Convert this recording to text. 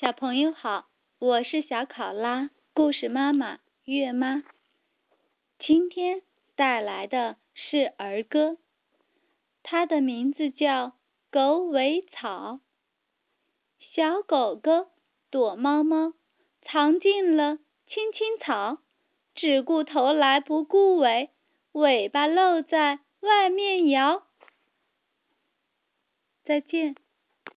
小朋友好我是小考拉故事妈妈月妈。今天带来的是儿歌它的名字叫狗尾草。小狗狗躲猫猫藏进了青青草只顾头来不顾尾尾巴露在外面摇。再见。